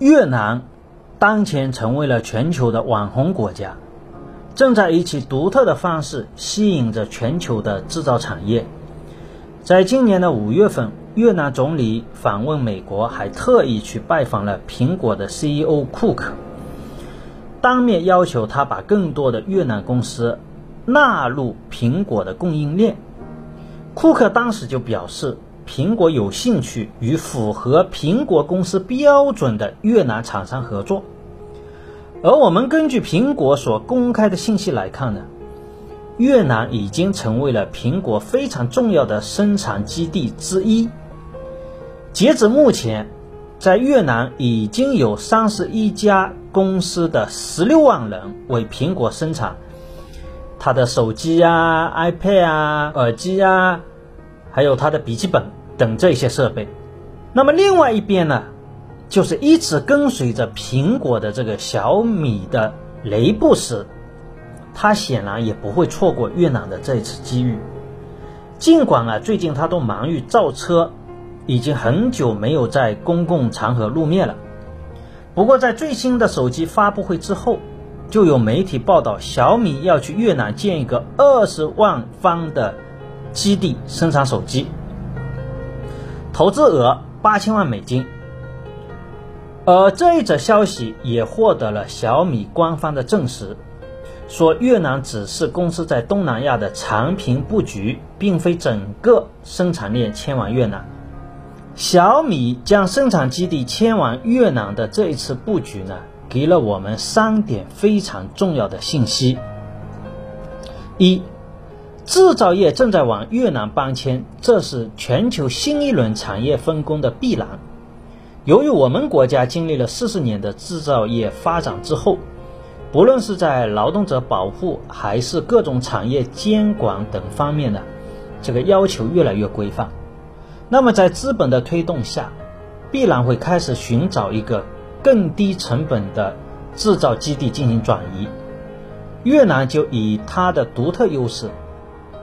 越南当前成为了全球的网红国家，正在以其独特的方式吸引着全球的制造产业。在今年的五月份，越南总理访问美国，还特意去拜访了苹果的 CEO 库克，当面要求他把更多的越南公司纳入苹果的供应链。库克当时就表示。苹果有兴趣与符合苹果公司标准的越南厂商合作，而我们根据苹果所公开的信息来看呢，越南已经成为了苹果非常重要的生产基地之一。截止目前，在越南已经有三十一家公司的十六万人为苹果生产它的手机啊、iPad 啊、耳机啊。还有他的笔记本等这些设备，那么另外一边呢，就是一直跟随着苹果的这个小米的雷布斯，他显然也不会错过越南的这一次机遇。尽管啊，最近他都忙于造车，已经很久没有在公共场合露面了。不过在最新的手机发布会之后，就有媒体报道小米要去越南建一个二十万方的。基地生产手机，投资额八千万美金。而这一则消息也获得了小米官方的证实，说越南只是公司在东南亚的产品布局，并非整个生产链迁往越南。小米将生产基地迁往越南的这一次布局呢，给了我们三点非常重要的信息：一。制造业正在往越南搬迁，这是全球新一轮产业分工的必然。由于我们国家经历了四十年的制造业发展之后，不论是在劳动者保护还是各种产业监管等方面呢，这个要求越来越规范。那么在资本的推动下，必然会开始寻找一个更低成本的制造基地进行转移。越南就以它的独特优势。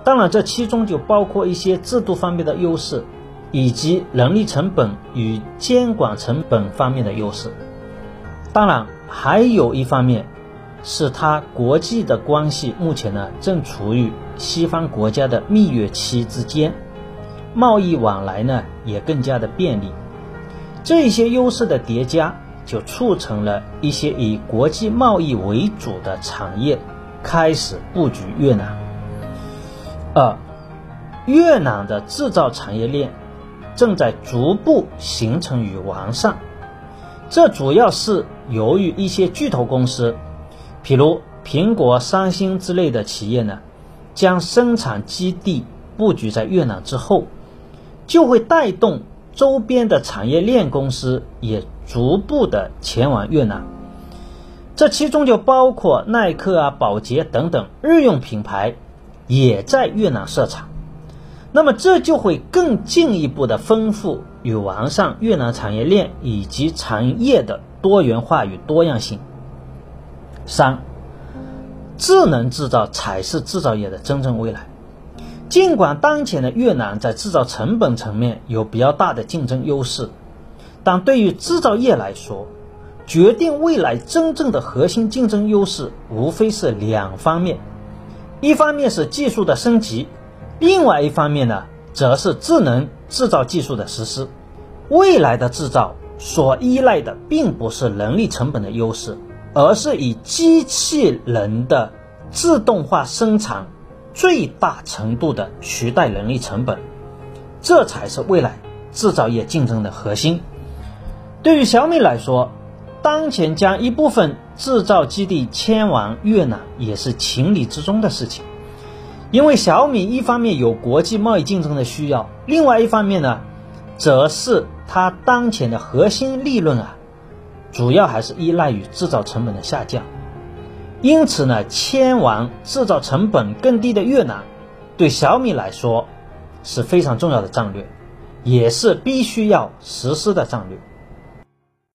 当然，这其中就包括一些制度方面的优势，以及人力成本与监管成本方面的优势。当然，还有一方面，是它国际的关系目前呢正处于西方国家的蜜月期之间，贸易往来呢也更加的便利。这些优势的叠加，就促成了一些以国际贸易为主的产业开始布局越南。二，越南的制造产业链正在逐步形成与完善，这主要是由于一些巨头公司，譬如苹果、三星之类的企业呢，将生产基地布局在越南之后，就会带动周边的产业链公司也逐步的前往越南，这其中就包括耐克啊、宝洁等等日用品牌。也在越南设厂，那么这就会更进一步的丰富与完善越南产业链以及产业的多元化与多样性。三，智能制造才是制造业的真正未来。尽管当前的越南在制造成本层面有比较大的竞争优势，但对于制造业来说，决定未来真正的核心竞争优势无非是两方面。一方面是技术的升级，另外一方面呢，则是智能制造技术的实施。未来的制造所依赖的并不是人力成本的优势，而是以机器人的自动化生产最大程度的取代人力成本，这才是未来制造业竞争的核心。对于小米来说，当前将一部分制造基地迁往越南也是情理之中的事情，因为小米一方面有国际贸易竞争的需要，另外一方面呢，则是它当前的核心利润啊，主要还是依赖于制造成本的下降。因此呢，迁往制造成本更低的越南，对小米来说是非常重要的战略，也是必须要实施的战略。